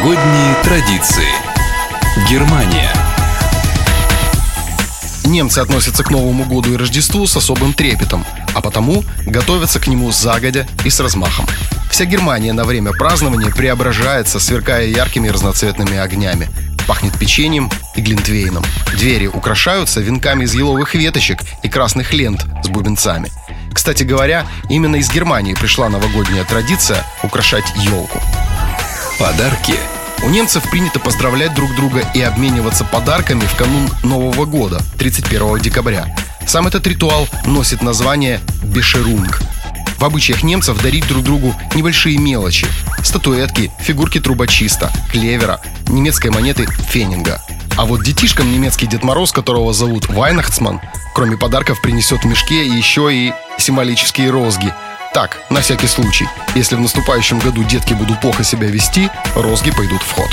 Новогодние традиции. Германия. Немцы относятся к Новому году и Рождеству с особым трепетом, а потому готовятся к нему загодя и с размахом. Вся Германия на время празднования преображается, сверкая яркими разноцветными огнями. Пахнет печеньем и глинтвейном. Двери украшаются венками из еловых веточек и красных лент с бубенцами. Кстати говоря, именно из Германии пришла новогодняя традиция украшать елку. Подарки У немцев принято поздравлять друг друга и обмениваться подарками в канун Нового года, 31 декабря. Сам этот ритуал носит название «бешерунг». В обычаях немцев дарить друг другу небольшие мелочи. Статуэтки, фигурки трубочиста, клевера, немецкой монеты фенинга. А вот детишкам немецкий Дед Мороз, которого зовут Вайнахцман, кроме подарков принесет в мешке еще и символические розги. Так, на всякий случай. Если в наступающем году детки будут плохо себя вести, розги пойдут в ход.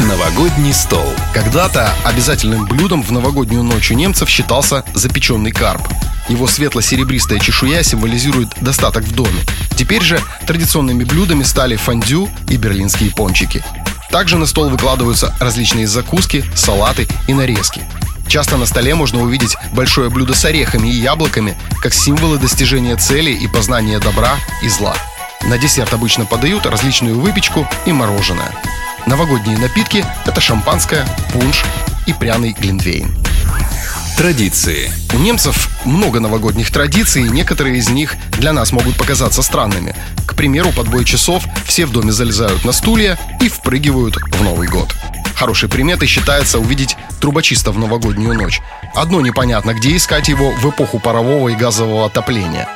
Новогодний стол. Когда-то обязательным блюдом в новогоднюю ночь у немцев считался запеченный карп. Его светло-серебристая чешуя символизирует достаток в доме. Теперь же традиционными блюдами стали фондю и берлинские пончики. Также на стол выкладываются различные закуски, салаты и нарезки. Часто на столе можно увидеть большое блюдо с орехами и яблоками, как символы достижения цели и познания добра и зла. На десерт обычно подают различную выпечку и мороженое. Новогодние напитки – это шампанское, пунш и пряный глинтвейн. Традиции. У немцев много новогодних традиций, и некоторые из них для нас могут показаться странными. К примеру, под бой часов все в доме залезают на стулья и впрыгивают в Новый год. Хорошей приметой считается увидеть трубочиста в новогоднюю ночь. Одно непонятно, где искать его в эпоху парового и газового отопления.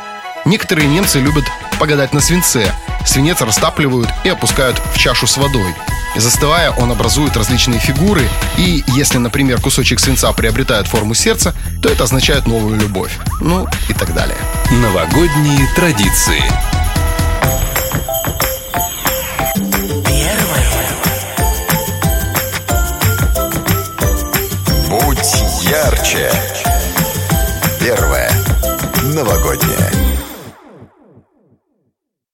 Некоторые немцы любят погадать на свинце. Свинец растапливают и опускают в чашу с водой. Застывая, он образует различные фигуры, и если, например, кусочек свинца приобретает форму сердца, то это означает новую любовь. Ну и так далее. Новогодние традиции. Будь ярче. Первое. Новогоднее.